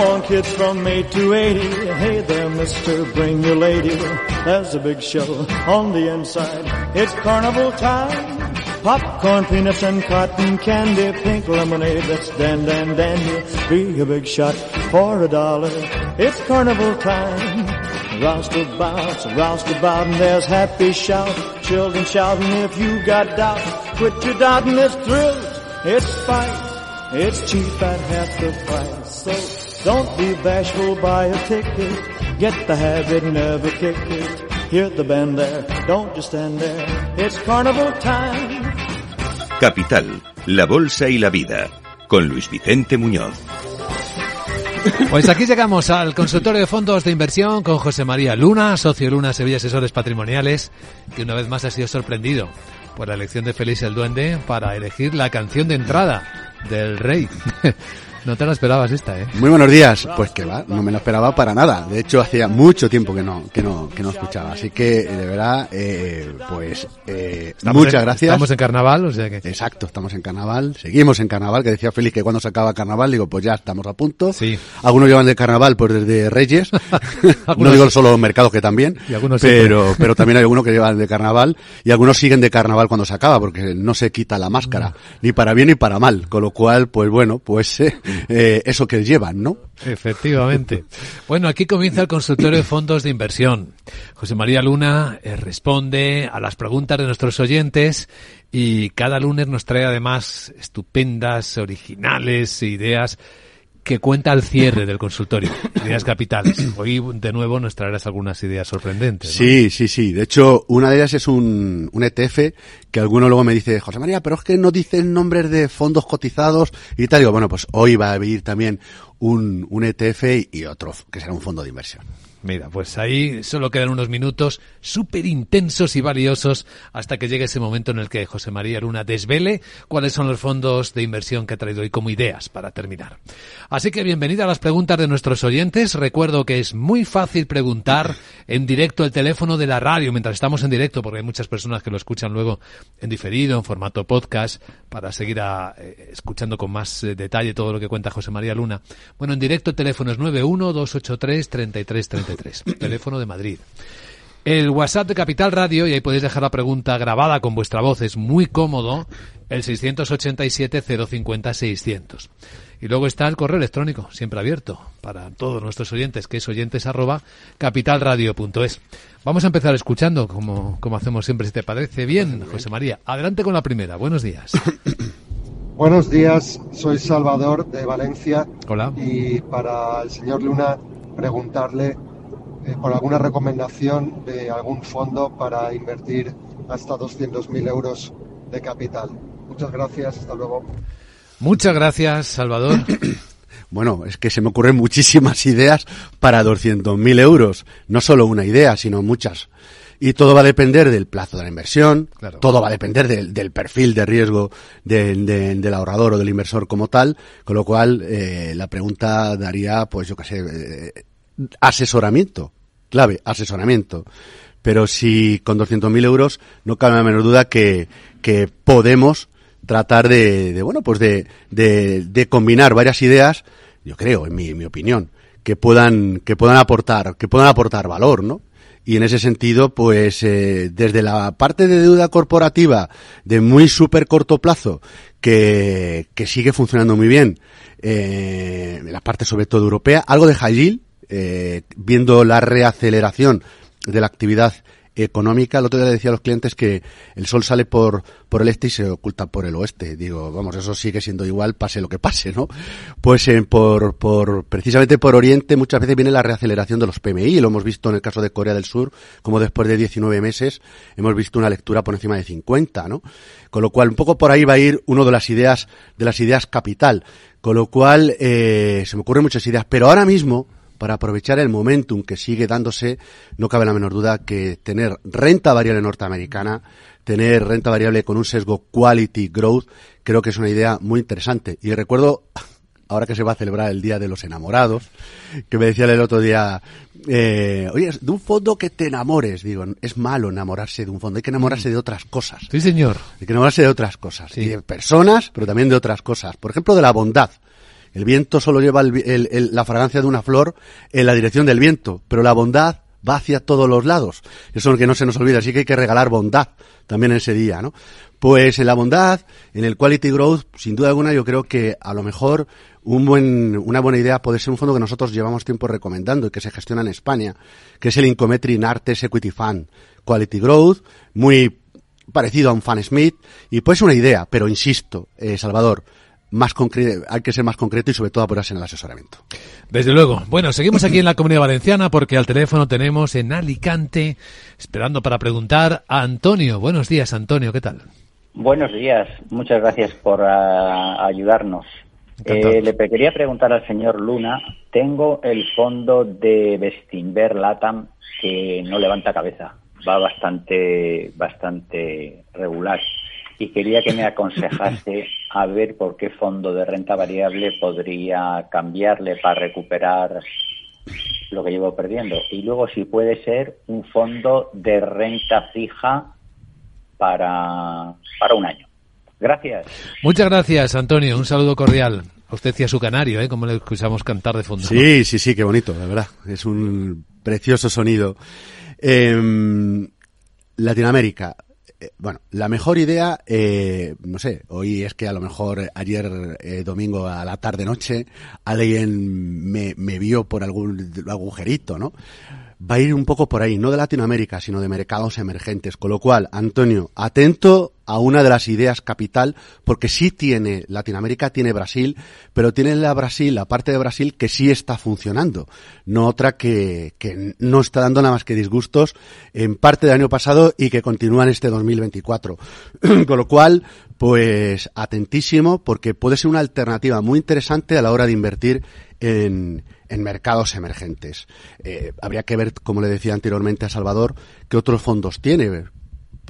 Come on, kids from 8 to 80. Hey there, mister, bring your lady. There's a big show on the inside. It's carnival time. Popcorn, peanuts, and cotton candy. Pink lemonade that's dan dan dandy. Be a big shot for a dollar. It's carnival time. Roustabouts, roustabout, and there's happy shout. Children shouting if you got doubt. Quit your doubting, it's thrills, it's fight. It's cheap at half the price. So don't be bashful, buy a ticket. Get the habit, never kick it. Hear the band there, don't just stand there. It's carnival time. Capital, la bolsa y la vida. Con Luis Vicente Muñoz. Pues aquí llegamos al consultorio de fondos de inversión con José María Luna, socio Luna Sevilla Asesores Patrimoniales, que una vez más ha sido sorprendido por la elección de Félix el Duende para elegir la canción de entrada del Rey. No te lo esperabas esta, ¿eh? Muy buenos días. Pues que va, no me lo esperaba para nada. De hecho, hacía mucho tiempo que no, que no, que no escuchaba. Así que, de verdad, eh, pues, eh, muchas gracias. Estamos en carnaval, o sea que. Exacto, estamos en carnaval. Seguimos en carnaval, que decía Félix que cuando se acaba carnaval, digo, pues ya estamos a punto. Sí. Algunos llevan de carnaval, pues desde Reyes. no digo solo los mercados que también. Y algunos pero, pero también hay algunos que llevan de carnaval. Y algunos siguen de carnaval cuando se acaba, porque no se quita la máscara. Ni para bien ni para mal. Con lo cual, pues bueno, pues, eh, eh, eso que llevan, ¿no? Efectivamente. Bueno, aquí comienza el consultorio de fondos de inversión. José María Luna eh, responde a las preguntas de nuestros oyentes y cada lunes nos trae además estupendas, originales ideas que cuenta el cierre del consultorio, ideas capitales. Hoy de nuevo nos traerás algunas ideas sorprendentes. Sí, sí, sí. De hecho, una de ellas es un, un ETF que alguno luego me dice, José María, pero es que no dicen nombres de fondos cotizados y tal. Digo, bueno, pues hoy va a venir también un, un ETF y otro que será un fondo de inversión. Mira, pues ahí solo quedan unos minutos súper intensos y valiosos hasta que llegue ese momento en el que José María Luna desvele cuáles son los fondos de inversión que ha traído hoy como ideas para terminar. Así que bienvenida a las preguntas de nuestros oyentes. Recuerdo que es muy fácil preguntar en directo el teléfono de la radio mientras estamos en directo, porque hay muchas personas que lo escuchan luego en diferido, en formato podcast, para seguir eh, escuchando con más eh, detalle todo lo que cuenta José María Luna. Bueno, en directo el teléfono es 91-283-3333. teléfono de Madrid. El WhatsApp de Capital Radio, y ahí podéis dejar la pregunta grabada con vuestra voz, es muy cómodo, el 687-050-600. Y luego está el correo electrónico, siempre abierto, para todos nuestros oyentes, que es oyentes arroba capitalradio.es. Vamos a empezar escuchando, como, como hacemos siempre, si te parece bien, José María. Adelante con la primera. Buenos días. Buenos días, soy Salvador de Valencia. Hola. Y para el señor Luna preguntarle eh, por alguna recomendación de algún fondo para invertir hasta 200.000 euros de capital. Muchas gracias, hasta luego. Muchas gracias, Salvador. Bueno, es que se me ocurren muchísimas ideas para 200.000 euros. No solo una idea, sino muchas. Y todo va a depender del plazo de la inversión, Claro. todo va a depender del, del perfil de riesgo del- de- del ahorrador o del inversor como tal, con lo cual eh, la pregunta daría, pues yo qué sé, eh, asesoramiento, clave, asesoramiento. Pero si con 200.000 euros no cabe la menor duda que, que podemos tratar de, de, bueno, pues de, de, de combinar varias ideas, yo creo, en mi, en mi opinión, que puedan, que puedan aportar, que puedan aportar valor, ¿no? Y en ese sentido, pues eh, desde la parte de deuda corporativa de muy súper corto plazo, que, que sigue funcionando muy bien, eh, la parte sobre todo europea, algo de high yield, eh, viendo la reaceleración de la actividad económica. El otro día le decía a los clientes que el sol sale por, por el este y se oculta por el oeste. Digo, vamos, eso sigue siendo igual, pase lo que pase, ¿no? Pues eh, por, por, precisamente por Oriente muchas veces viene la reaceleración de los PMI, lo hemos visto en el caso de Corea del Sur, como después de 19 meses hemos visto una lectura por encima de 50, ¿no? Con lo cual, un poco por ahí va a ir uno de las ideas, de las ideas capital. Con lo cual, eh, se me ocurren muchas ideas, pero ahora mismo, para aprovechar el momentum que sigue dándose, no cabe la menor duda que tener renta variable norteamericana, tener renta variable con un sesgo quality growth, creo que es una idea muy interesante. Y recuerdo ahora que se va a celebrar el Día de los Enamorados, que me decía el otro día, eh, oye, de un fondo que te enamores. Digo, es malo enamorarse de un fondo, hay que enamorarse de otras cosas. Sí, señor. Hay que enamorarse de otras cosas. Y de personas, pero también de otras cosas. Por ejemplo, de la bondad. El viento solo lleva la fragancia de una flor en la dirección del viento, pero la bondad va hacia todos los lados. Eso es lo que no se nos olvida, así que hay que regalar bondad también ese día, ¿no? Pues en la bondad, en el quality growth, sin duda alguna, yo creo que a lo mejor un buen, una buena idea puede ser un fondo que nosotros llevamos tiempo recomendando y que se gestiona en España, que es el Incometri Nartes Equity Fund. Quality Growth, muy parecido a un Fan Smith, y pues una idea, pero insisto, eh, Salvador, más hay que ser más concreto y sobre todo apurarse en el asesoramiento. Desde luego. Bueno, seguimos aquí en la Comunidad Valenciana porque al teléfono tenemos en Alicante, esperando para preguntar a Antonio. Buenos días, Antonio, ¿qué tal? Buenos días, muchas gracias por ah, ayudarnos. Eh, le quería preguntar al señor Luna, tengo el fondo de Bestinver Latam que no levanta cabeza, va bastante, bastante regular y quería que me aconsejase a ver por qué fondo de renta variable podría cambiarle para recuperar lo que llevo perdiendo. Y luego si puede ser un fondo de renta fija para, para un año. Gracias. Muchas gracias, Antonio. Un saludo cordial. A usted y a su canario, ¿eh? Como le escuchamos cantar de fondo. Sí, sí, sí, qué bonito, la verdad. Es un precioso sonido. Em, Latinoamérica. Eh, bueno, la mejor idea, eh, no sé, hoy es que a lo mejor ayer eh, domingo a la tarde noche alguien me, me vio por algún agujerito, ¿no? Va a ir un poco por ahí, no de Latinoamérica, sino de mercados emergentes. Con lo cual, Antonio, atento a una de las ideas capital, porque sí tiene, Latinoamérica tiene Brasil, pero tiene la Brasil, la parte de Brasil que sí está funcionando, no otra que, que no está dando nada más que disgustos en parte del año pasado y que continúa en este 2024. Con lo cual, pues atentísimo, porque puede ser una alternativa muy interesante a la hora de invertir en, en mercados emergentes. Eh, habría que ver, como le decía anteriormente a Salvador, qué otros fondos tiene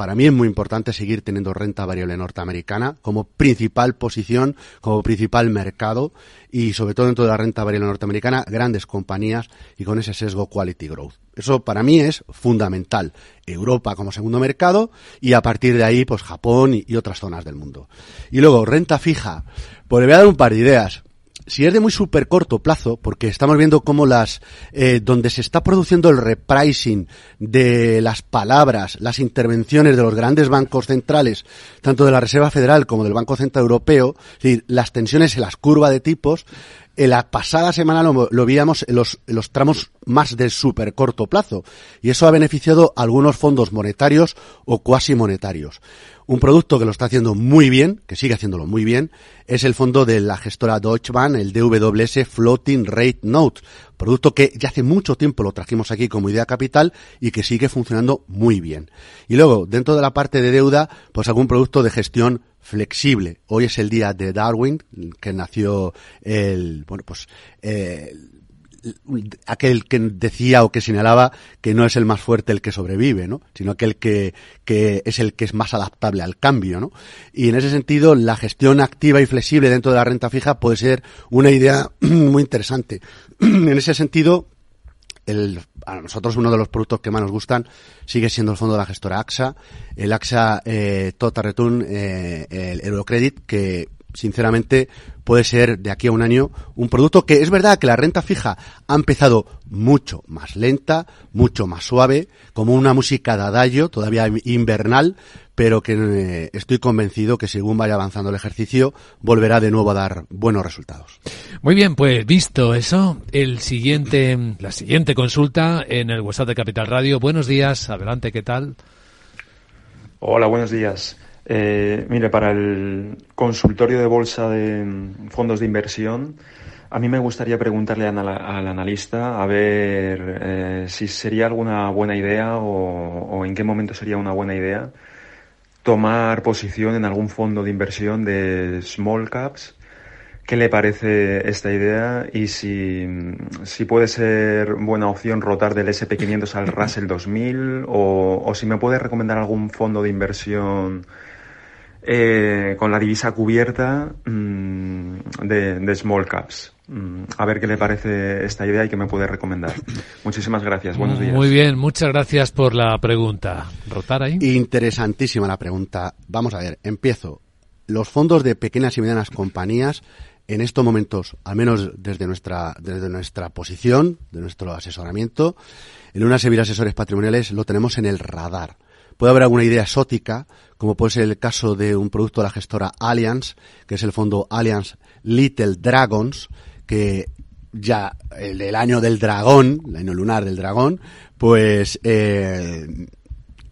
para mí es muy importante seguir teniendo renta variable norteamericana como principal posición, como principal mercado y sobre todo dentro de la renta variable norteamericana, grandes compañías y con ese sesgo quality growth. Eso para mí es fundamental. Europa como segundo mercado y a partir de ahí pues Japón y, otras zonas del mundo. Y luego renta fija. Pues le voy a dar un par de ideas si es de muy súper corto plazo, porque estamos viendo cómo las, eh, donde se está produciendo el repricing de las palabras, las intervenciones de los grandes bancos centrales, tanto de la Reserva Federal como del Banco Central Europeo, es decir, las tensiones en las curvas de tipos, en la pasada semana lo, lo veíamos en los, tramos más de súper corto plazo. Y eso ha beneficiado a algunos fondos monetarios o cuasi monetarios. Un producto que lo está haciendo muy bien, que sigue haciéndolo muy bien, es el fondo de la gestora Deutsche Bank, el DWS Floating Rate Note. Producto que ya hace mucho tiempo lo trajimos aquí como idea capital y que sigue funcionando muy bien. Y luego, dentro de la parte de deuda, pues algún producto de gestión flexible. Hoy es el día de Darwin, que nació el, bueno, pues, eh, aquel que decía o que señalaba que no es el más fuerte el que sobrevive, ¿no? Sino aquel que, que es el que es más adaptable al cambio, ¿no? Y en ese sentido, la gestión activa y flexible dentro de la renta fija puede ser una idea muy interesante. en ese sentido, el, a nosotros uno de los productos que más nos gustan sigue siendo el fondo de la gestora AXA, el AXA eh, Total Return, eh, el Eurocredit, que sinceramente puede ser de aquí a un año un producto que es verdad que la renta fija ha empezado mucho más lenta, mucho más suave, como una música de adagio, todavía invernal, pero que eh, estoy convencido que según vaya avanzando el ejercicio volverá de nuevo a dar buenos resultados. Muy bien, pues visto eso, el siguiente, la siguiente consulta en el WhatsApp de Capital Radio. Buenos días, adelante, ¿qué tal? Hola, buenos días. Eh, mire, para el consultorio de bolsa de fondos de inversión, a mí me gustaría preguntarle al, analista a ver eh, si sería alguna buena idea o, en qué momento sería una buena idea tomar posición en algún fondo de inversión de small caps qué le parece esta idea y si, si puede ser buena opción rotar del SP500 al Russell 2000 o, o si me puede recomendar algún fondo de inversión eh, con la divisa cubierta mm, de, small caps. Mm, a ver qué le parece esta idea y qué me puede recomendar. Muchísimas gracias. Buenos días. Muy bien, muchas gracias por la pregunta. ¿Rotar ahí? Interesantísima la pregunta. Vamos a ver, empiezo. Los fondos de pequeñas y medianas compañías en estos momentos, al menos desde nuestra, desde nuestra posición, de nuestro asesoramiento, en una serie de asesores patrimoniales lo tenemos en el radar. Puede haber alguna idea exótica, como puede ser el caso de un producto de la gestora Allianz, que es el fondo Allianz Little Dragons, que ya el, año del dragón, el año lunar del dragón, pues eh,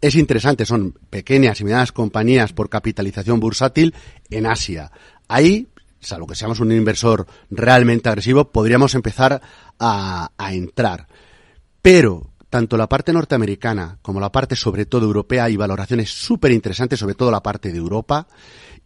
es interesante, son pequeñas y medianas compañías por capitalización bursátil en Asia. Ahí, salvo que seamos un inversor realmente agresivo, podríamos empezar a, a entrar. Pero tanto la parte norteamericana como la parte sobre todo europea hay valoraciones súper interesantes, sobre todo la parte de Europa.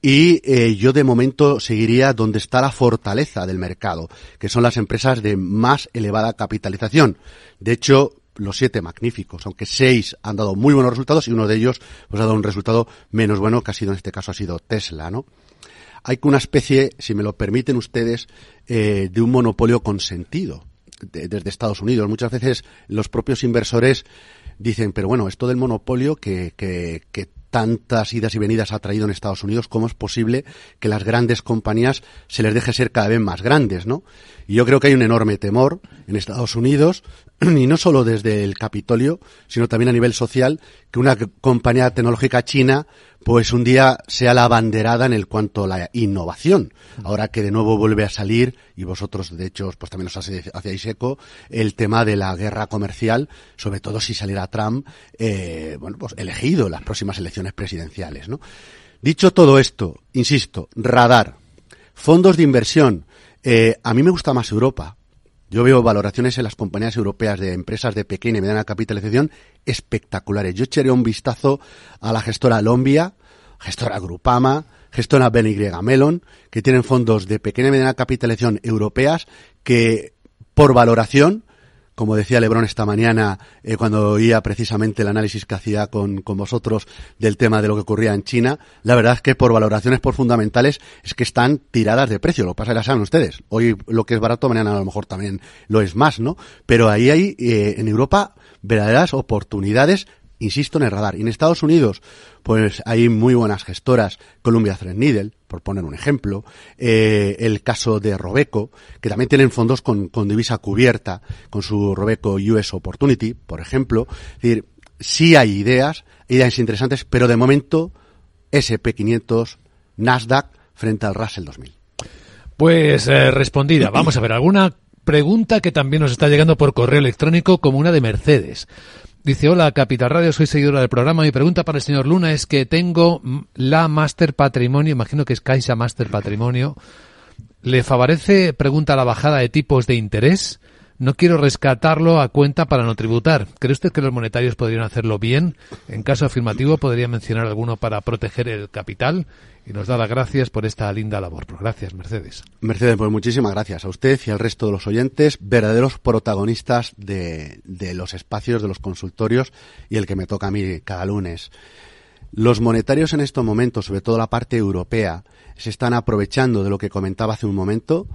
Y eh, yo de momento seguiría donde está la fortaleza del mercado, que son las empresas de más elevada capitalización. De hecho, los siete magníficos, aunque seis han dado muy buenos resultados y uno de ellos pues ha dado un resultado menos bueno, que ha sido en este caso ha sido Tesla, ¿no? Hay una especie, si me lo permiten ustedes, eh, de un monopolio consentido desde Estados Unidos. Muchas veces los propios inversores dicen, pero bueno, esto del monopolio que, que, que tantas idas y venidas ha traído en Estados Unidos, ¿cómo es posible que las grandes compañías se les deje ser cada vez más grandes, no? Y yo creo que hay un enorme temor en Estados Unidos, y no solo desde el Capitolio, sino también a nivel social, que una compañía tecnológica china pues un día sea la abanderada en el cuanto a la innovación. Ahora que de nuevo vuelve a salir, y vosotros de hecho pues también os hacéis eco, el tema de la guerra comercial, sobre todo si saliera Trump, eh, bueno, pues elegido en las próximas elecciones presidenciales, ¿no? Dicho todo esto, insisto, radar, fondos de inversión, eh, a mí me gusta más Europa. Yo veo valoraciones en las compañías europeas de empresas de pequeña y mediana capitalización espectaculares. Yo echaré un vistazo a la gestora Lombia, gestora Grupama, gestora BNY Melon, que tienen fondos de pequeña y mediana capitalización europeas que por valoración como decía Lebron esta mañana eh, cuando oía precisamente el análisis que hacía con, con, vosotros del tema de lo que ocurría en China, la verdad es que por valoraciones por fundamentales es que están tiradas de precio. Lo pasa que saben ustedes. Hoy lo que es barato, mañana a lo mejor también lo es más, ¿no? Pero ahí hay eh, en Europa verdaderas oportunidades insisto en el radar. Y en Estados Unidos, pues hay muy buenas gestoras, Columbia Threadneedle, por poner un ejemplo, eh, el caso de Robeco, que también tienen fondos con, con divisa cubierta, con su Robeco US Opportunity, por ejemplo. Es decir, sí hay ideas, ideas interesantes, pero de momento SP500, Nasdaq frente al Russell 2000. Pues eh, respondida. Vamos a ver, alguna pregunta que también nos está llegando por correo electrónico como una de Mercedes. Dice, hola Capital Radio, soy seguidora del programa. Mi pregunta para el señor Luna es que tengo la Master Patrimonio, imagino que es Caixa Master Patrimonio. ¿Le favorece, pregunta, la bajada de tipos de interés? No quiero rescatarlo a cuenta para no tributar. ¿Cree usted que los monetarios podrían hacerlo bien? En caso afirmativo, ¿podría mencionar alguno para proteger el capital? Y nos da las gracias por esta linda labor. Gracias, Mercedes. Mercedes, pues muchísimas gracias a usted y al resto de los oyentes, verdaderos protagonistas de, de los espacios, de los consultorios y el que me toca a mí cada lunes. Los monetarios en estos momentos, sobre todo la parte europea, se están aprovechando de lo que comentaba hace un momento,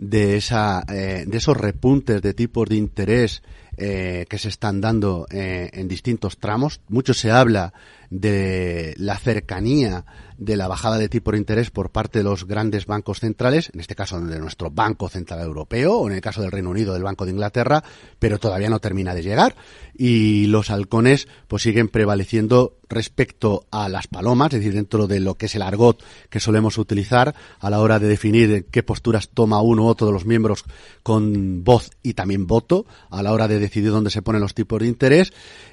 de, esa, eh, de esos repuntes de tipos de interés eh, que se están dando eh, en distintos tramos. Mucho se habla de la cercanía de la bajada de tipo de interés por parte de los grandes bancos centrales, en este caso de nuestro Banco Central Europeo o en el caso del Reino Unido del Banco de Inglaterra, pero todavía no termina de llegar. Y los halcones pues siguen prevaleciendo respecto a las palomas, es decir, dentro de lo que es el argot que solemos utilizar a la hora de definir qué posturas toma uno u otro de los miembros con voz y también voto a la hora de decidir dónde se ponen los tipos de interés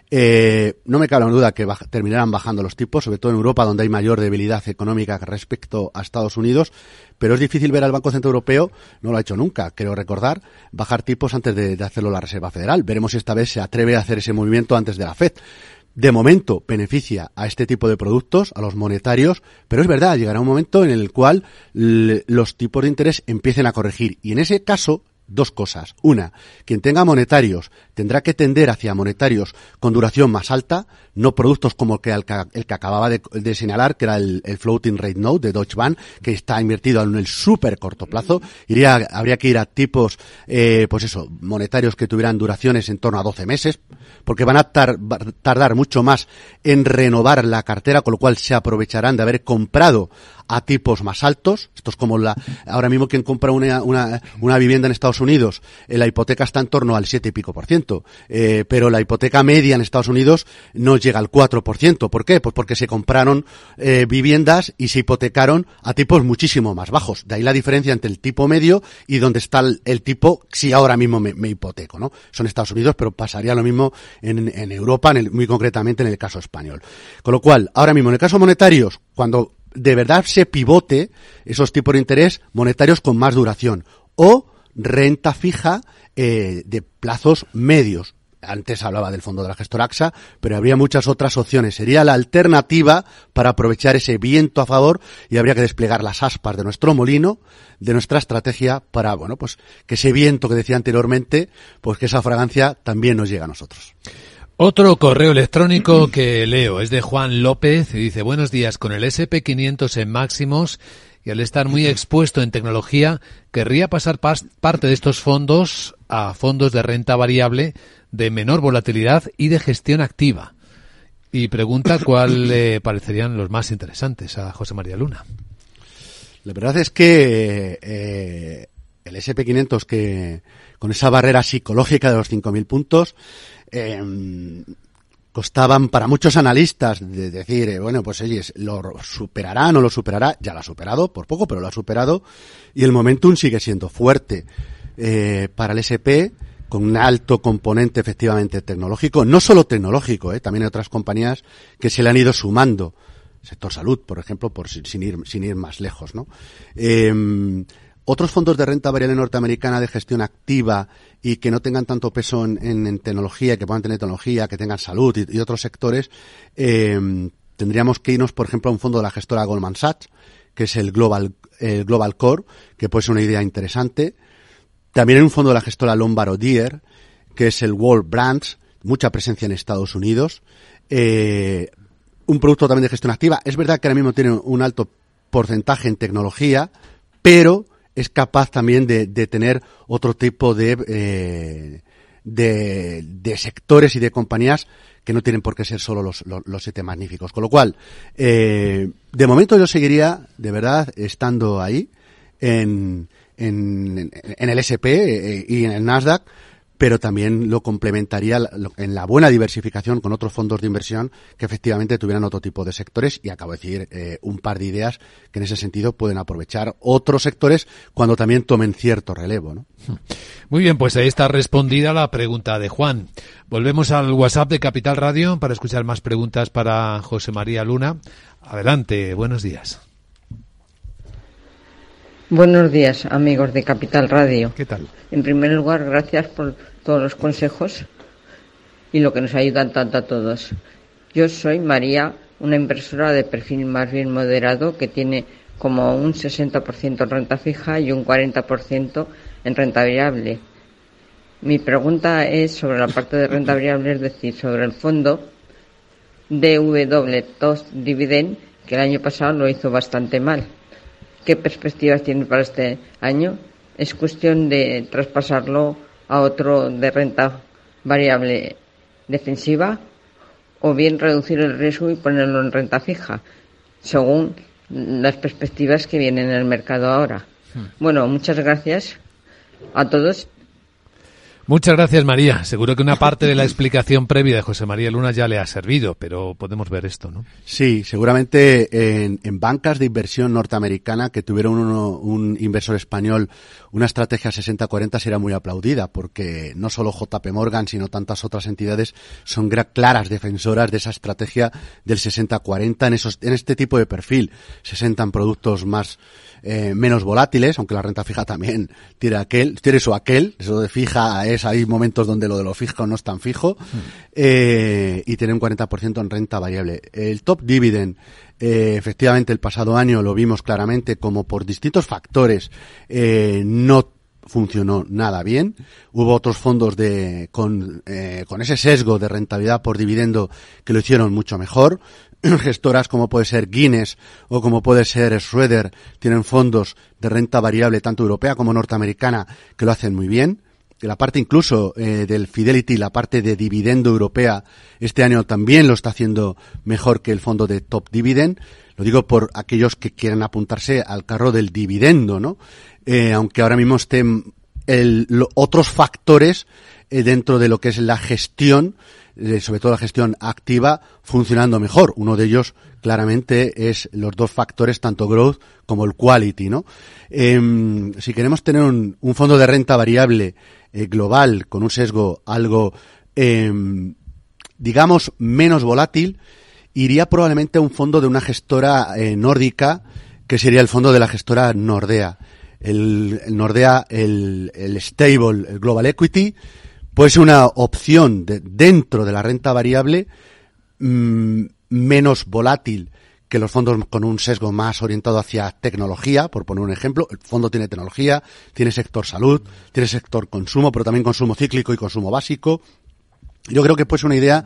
eh, no me cabe la duda que terminarán bajando los tipos, sobre todo en Europa, donde hay mayor debilidad económica respecto a Estados Unidos, pero es difícil ver al Banco Central Europeo, no lo ha hecho nunca, creo recordar, bajar tipos antes de, hacerlo la Reserva Federal. Veremos si esta vez se atreve a hacer ese movimiento antes de la FED. de momento beneficia a este tipo de productos, a los monetarios, pero es verdad, llegará un momento en el cual los tipos de interés empiecen a corregir. Y en ese caso, dos cosas. Una, quien tenga monetarios tendrá que tender hacia monetarios con duración más alta, no productos como el que, el que acababa de, señalar, que era el, Floating Rate Note de Deutsche Bank, que está invertido en el súper corto plazo. Iría, habría que ir a tipos, eh, pues eso, monetarios que tuvieran duraciones en torno a 12 meses, porque van a tardar mucho más en renovar la cartera, con lo cual se aprovecharán de haber comprado a tipos más altos. Esto es como la, ahora mismo quien compra una, una, una vivienda en Estados Unidos, eh, la hipoteca está en torno al siete y pico por ciento, eh, pero la hipoteca media en Estados Unidos no llega al 4 por ciento. ¿Por qué? Pues porque se compraron eh, viviendas y se hipotecaron a tipos muchísimo más bajos. De ahí la diferencia entre el tipo medio y donde está el, tipo si ahora mismo me, hipoteco, ¿no? Son Estados Unidos, pero pasaría lo mismo en, en Europa, en el, muy concretamente en el caso español. Con lo cual, ahora mismo en el caso monetarios, cuando de verdad se pivote esos tipos de interés monetarios con más duración o renta fija eh, de plazos medios. Antes hablaba del fondo de la gestora AXA, pero habría muchas otras opciones. Sería la alternativa para aprovechar ese viento a favor y habría que desplegar las aspas de nuestro molino, de nuestra estrategia para, bueno, pues que ese viento que decía anteriormente, pues que esa fragancia también nos llegue a nosotros. Otro correo electrónico que leo es de Juan López y dice buenos días con el SP500 en máximos y al estar muy expuesto en tecnología querría pasar parte de estos fondos a fondos de renta variable de menor volatilidad y de gestión activa. Y pregunta cuál le parecerían los más interesantes a José María Luna. La verdad es que eh, el SP500 que con esa barrera psicológica de los 5.000 puntos eh, costaban para muchos analistas de decir, eh, bueno, pues ellos lo superará, no lo superará, ya lo ha superado, por poco, pero lo ha superado, y el momentum sigue siendo fuerte. Eh, para el SP, con un alto componente efectivamente tecnológico, no solo tecnológico, eh, también hay otras compañías que se le han ido sumando, sector salud, por ejemplo, por sin ir, sin ir más lejos, ¿no? Otros fondos de renta variable norteamericana de gestión activa y que no tengan tanto peso en, tecnología, que puedan tener tecnología, que tengan salud y, otros sectores, eh, tendríamos que irnos, por ejemplo, a un fondo de la gestora Goldman Sachs, que es el Global, el Global Core, que puede ser una idea interesante. También hay un fondo de la gestora Lombard Deer, que es el World Brands, mucha presencia en Estados Unidos. Eh, un producto también de gestión activa. Es verdad que ahora mismo tiene un alto porcentaje en tecnología, pero es capaz también de, tener otro tipo de, eh, de, sectores y de compañías que no tienen por qué ser solo los, los, siete magníficos. Con lo cual, eh, de momento yo seguiría, de verdad, estando ahí en, en, en el SP eh, y en el Nasdaq, pero también lo complementaría en la buena diversificación con otros fondos de inversión que efectivamente tuvieran otro tipo de sectores y acabo de decir eh, un par de ideas que en ese sentido pueden aprovechar otros sectores cuando también tomen cierto relevo. ¿no? Muy bien, pues ahí está respondida la pregunta de Juan. Volvemos al WhatsApp de Capital Radio para escuchar más preguntas para José María Luna. Adelante, buenos días. Buenos días, amigos de Capital Radio. ¿Qué tal? En primer lugar, gracias por todos los consejos y lo que nos ayudan tanto a todos. Yo soy María, una inversora de perfil más bien moderado que tiene como un 60% en renta fija y un 40% en renta variable. Mi pregunta es sobre la parte de renta variable, es decir, sobre el fondo DW Dividend, que el año pasado lo hizo bastante mal qué perspectivas tiene para este año. Es cuestión de traspasarlo a otro de renta variable defensiva o bien reducir el riesgo y ponerlo en renta fija, según las perspectivas que vienen en el mercado ahora. Hmm. Bueno, muchas gracias a todos Muchas gracias, María. Seguro que una parte de la explicación previa de José María Luna ya le ha servido, pero podemos ver esto, ¿no? Sí, seguramente en, bancas de inversión norteamericana que tuvieron un inversor español una estrategia 60-40 será muy aplaudida, porque no solo JP Morgan, sino tantas otras entidades son claras defensoras de esa estrategia del 60-40 en, en este tipo de perfil. 60 en productos más eh, menos volátiles, aunque la renta fija también tiene aquel, tiene eso aquel, eso de fija es hay momentos donde lo de lo fijo no es tan fijo, eh, y tiene un 40% en renta variable. El top dividend, eh, efectivamente el pasado año lo vimos claramente como por distintos factores eh, no funcionó nada bien. Hubo otros fondos de, con, eh, con ese sesgo de rentabilidad por dividendo que lo hicieron mucho mejor. Gestoras como puede ser Guinness o como puede ser Schroeder tienen fondos de renta variable tanto europea como norteamericana que lo hacen muy bien. La parte incluso eh, del Fidelity, la parte de dividendo europea, este año también lo está haciendo mejor que el fondo de Top Dividend. Lo digo por aquellos que quieren apuntarse al carro del dividendo, ¿no? Eh, aunque ahora mismo estén el, otros factores eh, dentro de lo que es la gestión, eh, sobre todo la gestión activa, funcionando mejor. Uno de ellos claramente es los dos factores, tanto growth como el quality, ¿no? Em, si queremos tener un, un, fondo de renta variable global con un sesgo algo, em, digamos, menos volátil, iría probablemente a un fondo de una gestora eh, nórdica, que sería el fondo de la gestora Nordea. El, Nordea, el, stable, el global equity, puede ser una opción de, dentro de la renta variable mm, menos volátil que los fondos con un sesgo más orientado hacia tecnología, por poner un ejemplo. El fondo tiene tecnología, tiene sector salud, tiene sector consumo, pero también consumo cíclico y consumo básico. Yo creo que puede ser una idea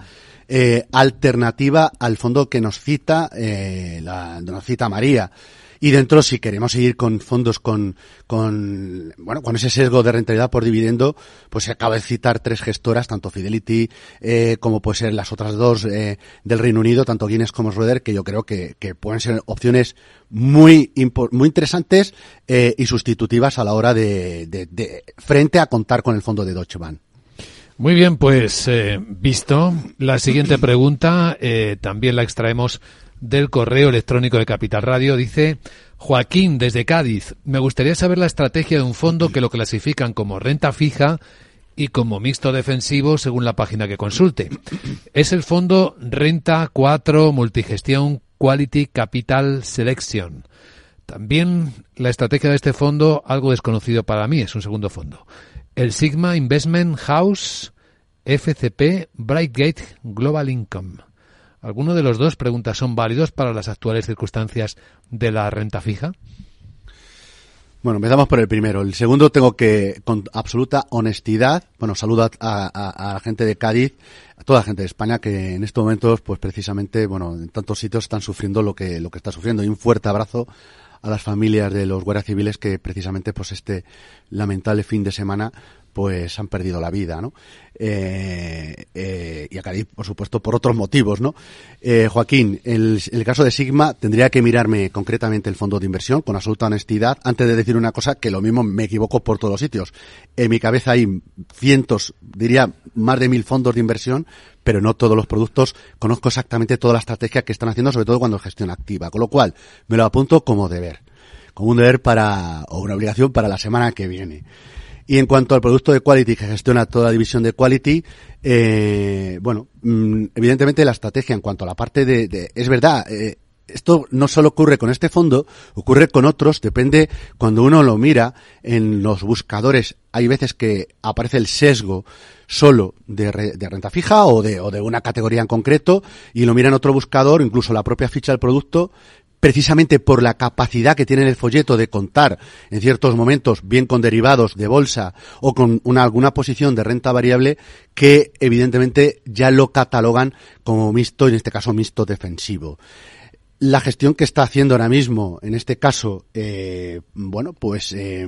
eh, alternativa al fondo que nos cita, eh, la, nos cita María. Y dentro, si queremos seguir con fondos con, con, bueno, con ese sesgo de rentabilidad por dividendo, pues se acaba de citar tres gestoras, tanto Fidelity, eh, como puede ser las otras dos, eh, del Reino Unido, tanto Guinness como Schroeder, que yo creo que, que pueden ser opciones muy, muy interesantes, eh, y sustitutivas a la hora de, de, de, frente a contar con el fondo de Deutsche Bank. Muy bien, pues eh, visto. La siguiente pregunta eh, también la extraemos del correo electrónico de Capital Radio. Dice Joaquín desde Cádiz. Me gustaría saber la estrategia de un fondo que lo clasifican como renta fija y como mixto defensivo según la página que consulte. Es el fondo Renta 4 Multigestión Quality Capital Selection. También la estrategia de este fondo, algo desconocido para mí, es un segundo fondo el Sigma Investment House FCP Brightgate Global Income. ¿Alguno de los dos preguntas son válidos para las actuales circunstancias de la renta fija? Bueno, empezamos por el primero. El segundo tengo que, con absoluta honestidad, bueno, saludo a, la gente de Cádiz, a toda la gente de España que en estos momentos, pues precisamente, bueno, en tantos sitios están sufriendo lo que, lo que está sufriendo. Y un fuerte abrazo a las familias de los guardias civiles que precisamente pues este lamentable fin de semana pues han perdido la vida, ¿no? Eh, eh, y a por supuesto, por otros motivos, ¿no? Eh, Joaquín, el, el caso de Sigma tendría que mirarme concretamente el fondo de inversión con absoluta honestidad antes de decir una cosa que lo mismo me equivoco por todos los sitios. En mi cabeza hay cientos, diría más de mil fondos de inversión, pero no todos los productos. Conozco exactamente toda la estrategia que están haciendo, sobre todo cuando es gestión activa. Con lo cual, me lo apunto como deber. Como un deber para, o una obligación para la semana que viene. Y en cuanto al producto de Quality que gestiona toda la división de Quality, eh, bueno, mm, evidentemente la estrategia en cuanto a la parte de, de es verdad, eh, esto no solo ocurre con este fondo, ocurre con otros, depende cuando uno lo mira en los buscadores, hay veces que aparece el sesgo solo de, de renta fija o de, o de una categoría en concreto y lo mira en otro buscador, incluso la propia ficha del producto, precisamente por la capacidad que tiene el folleto de contar en ciertos momentos bien con derivados de bolsa o con una, alguna posición de renta variable que evidentemente ya lo catalogan como mixto, en este caso mixto defensivo. La gestión que está haciendo ahora mismo, en este caso, eh, bueno, pues eh,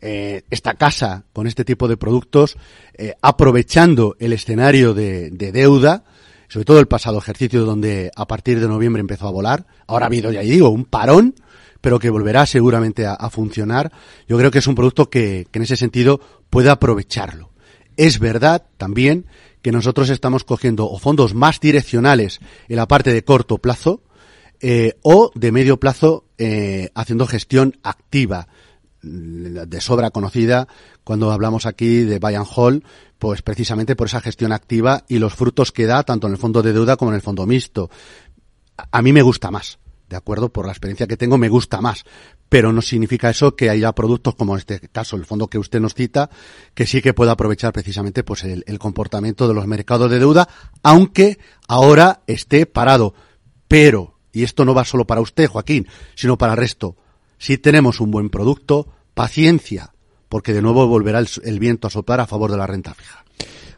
eh, esta casa con este tipo de productos, eh, aprovechando el escenario de deuda, sobre todo el pasado ejercicio donde a partir de noviembre empezó a volar. Ahora ha habido, ya digo, un parón, pero que volverá seguramente a, funcionar. Yo creo que es un producto que, que en ese sentido puede aprovecharlo. Es verdad también que nosotros estamos cogiendo o fondos más direccionales en la parte de corto plazo eh, o de medio plazo eh, haciendo gestión activa de sobra conocida cuando hablamos aquí de and hold, pues precisamente por esa gestión activa y los frutos que da tanto en el fondo de deuda como en el fondo mixto. A mí me gusta más de acuerdo, por la experiencia que tengo me gusta más, pero no significa eso que haya productos como en este caso, el fondo que usted nos cita, que sí que pueda aprovechar precisamente pues el, el comportamiento de los mercados de deuda, aunque ahora esté parado. Pero, y esto no va solo para usted, Joaquín, sino para el resto, si tenemos un buen producto, paciencia, porque de nuevo volverá el, el viento a soplar a favor de la renta fija.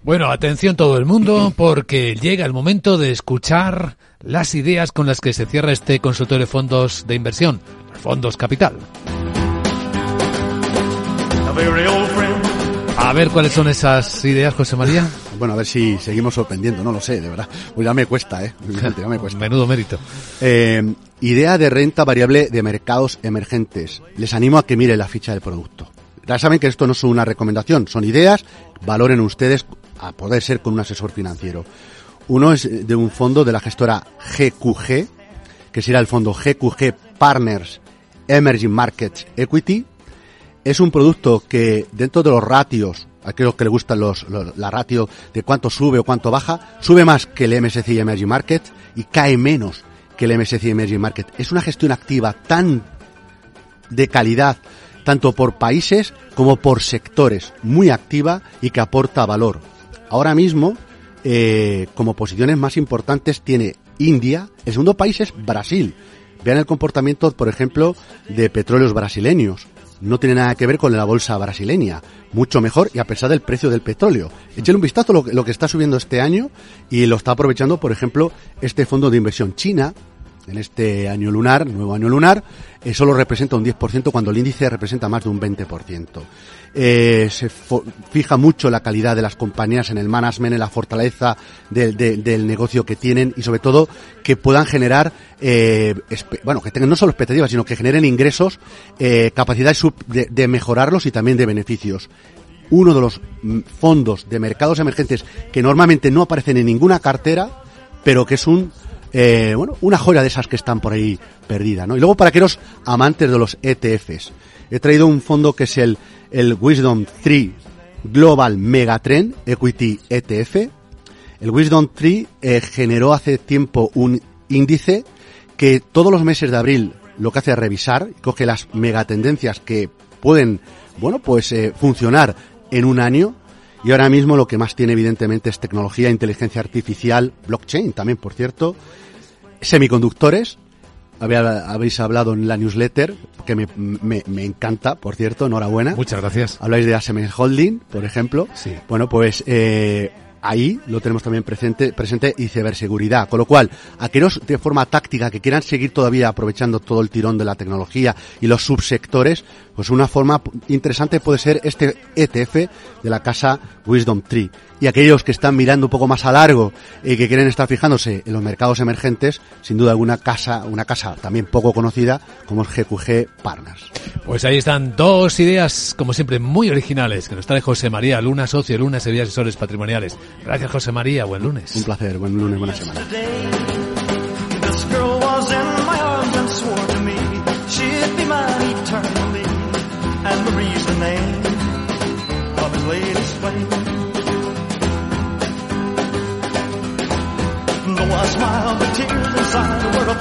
Bueno, atención todo el mundo, porque llega el momento de escuchar las ideas con las que se cierra este consultorio de fondos de inversión, Fondos Capital. A ver cuáles son esas ideas, José María. Bueno, a ver si seguimos sorprendiendo, no lo sé, de verdad. Pues ya me cuesta, ¿eh? Ya me cuesta. Menudo mérito. Eh, idea de renta variable de mercados emergentes. Les animo a que miren la ficha del producto. Ya saben que esto no es una recomendación, son ideas, valoren ustedes a poder ser con un asesor financiero. Uno es de un fondo de la gestora GQG, que será el fondo GQG Partners Emerging Markets Equity. Es un producto que dentro de los ratios, aquellos que le gustan los, la ratio de cuánto sube o cuánto baja, sube más que el MSCI Emerging Market y cae menos que el MSCI Emerging Market. Es una gestión activa tan de calidad, tanto por países como por sectores, muy activa y que aporta valor. Ahora mismo, eh, como posiciones más importantes tiene India, el segundo país es Brasil. Vean el comportamiento, por ejemplo, de petróleos brasileños. No tiene nada que ver con la bolsa brasileña. Mucho mejor y a pesar del precio del petróleo. Échale un vistazo a lo, que está subiendo este año y lo está aprovechando, por ejemplo, este fondo de inversión china, en este año lunar, nuevo año lunar, eh, solo representa un 10% cuando el índice representa más de un 20%. Eh, se fija mucho la calidad de las compañías en el management, en la fortaleza del, de, del negocio que tienen y sobre todo que puedan generar, eh, bueno, que tengan no solo expectativas, sino que generen ingresos, eh, capacidad de, de mejorarlos y también de beneficios uno de los fondos de mercados emergentes que normalmente no aparecen en ninguna cartera, pero que es un eh, bueno, una joya de esas que están por ahí perdida, ¿no? Y luego para aquellos amantes de los ETFs, he traído un fondo que es el, el Wisdom 3 Global Megatrend Equity ETF. El Wisdom 3 eh, generó hace tiempo un índice que todos los meses de abril lo que hace es revisar, coge las megatendencias que pueden, bueno, pues eh, funcionar en un año y ahora mismo lo que más tiene evidentemente es tecnología, inteligencia artificial, blockchain también, por cierto, semiconductores. Habéis hablado en la newsletter, que me, me, me encanta, por cierto, enhorabuena. Muchas gracias. Habláis de ASM Holding, por ejemplo. Sí. Bueno, pues eh, ahí lo tenemos también presente, presente y ciberseguridad. Con lo cual, aquellos de forma táctica que quieran seguir todavía aprovechando todo el tirón de la tecnología y los subsectores, pues una forma interesante puede ser este ETF de la casa Wisdom Tree. Y aquellos que están mirando un poco más a largo y que quieren estar fijándose en los mercados emergentes, sin duda alguna casa, una casa también poco conocida como es GQG Partners. Pues ahí están dos ideas, como siempre, muy originales que nos trae José María Luna, socio de Luna Sevilla Asesores Patrimoniales. Gracias, José María. Buen lunes. Un placer. Buen lunes, buena semana.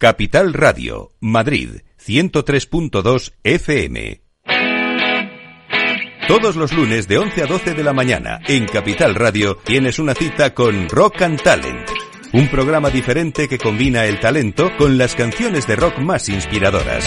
Capital Radio, Madrid, 103.2 FM. Todos los lunes de 11 a 12 de la mañana en Capital Radio tienes una cita con Rock and Talent. Un programa diferente que combina el talento con las canciones de rock más inspiradoras.